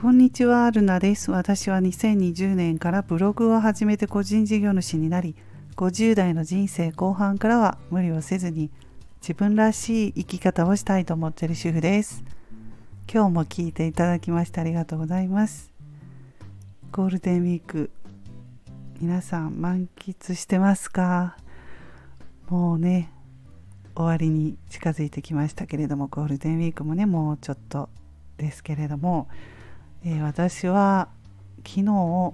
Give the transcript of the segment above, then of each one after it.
こんにちは、ルナです。私は2020年からブログを始めて個人事業主になり、50代の人生後半からは無理をせずに自分らしい生き方をしたいと思っている主婦です。今日も聞いていただきましてありがとうございます。ゴールデンウィーク、皆さん満喫してますか？もうね、終わりに近づいてきましたけれども、ゴールデンウィークもね、もうちょっとですけれども、えー、私は昨日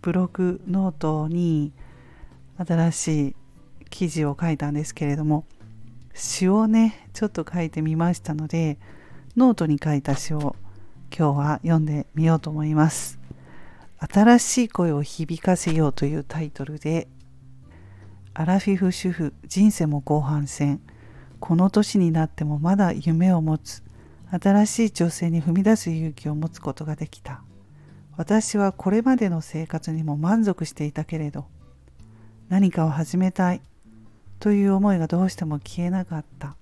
ブログノートに新しい記事を書いたんですけれども詩をねちょっと書いてみましたのでノートに書いた詩を今日は読んでみようと思います。新しい声を響かせようというタイトルでアラフィフ主婦人生も後半戦。この年になってもまだ夢を持つ。新しい挑戦に踏み出す勇気を持つことができた。私はこれまでの生活にも満足していたけれど何かを始めたいという思いがどうしても消えなかった。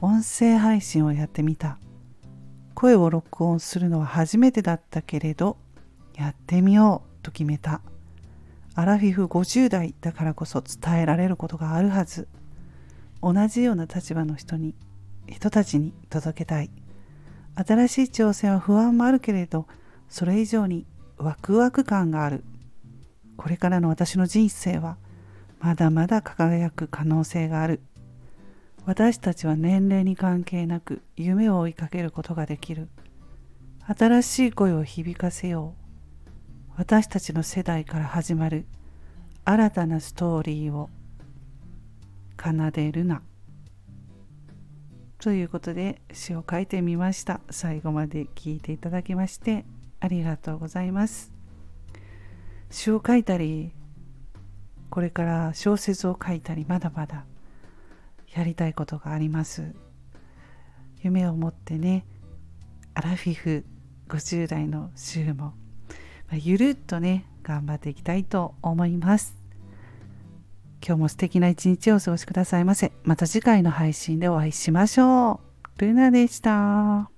音声配信をやってみた。声を録音するのは初めてだったけれどやってみようと決めた。アラフィフ50代だからこそ伝えられることがあるはず。同じような立場の人に人たちに届けたい。新しい挑戦は不安もあるけれどそれ以上にワクワク感がある。これからの私の人生はまだまだ輝く可能性がある。私たちは年齢に関係なく夢を追いかけることができる。新しい声を響かせよう。私たちの世代から始まる新たなストーリーを奏でるな。ということで詩を書いてみました。最後まで聞いていただきましてありがとうございます。詩を書いたりこれから小説を書いたりまだまだやりたいことがあります。夢を持ってねアラフィフ50代の週も、まあ、ゆるっとね頑張っていきたいと思います。今日も素敵な一日をお過ごしくださいませ。また次回の配信でお会いしましょう。ルナでした。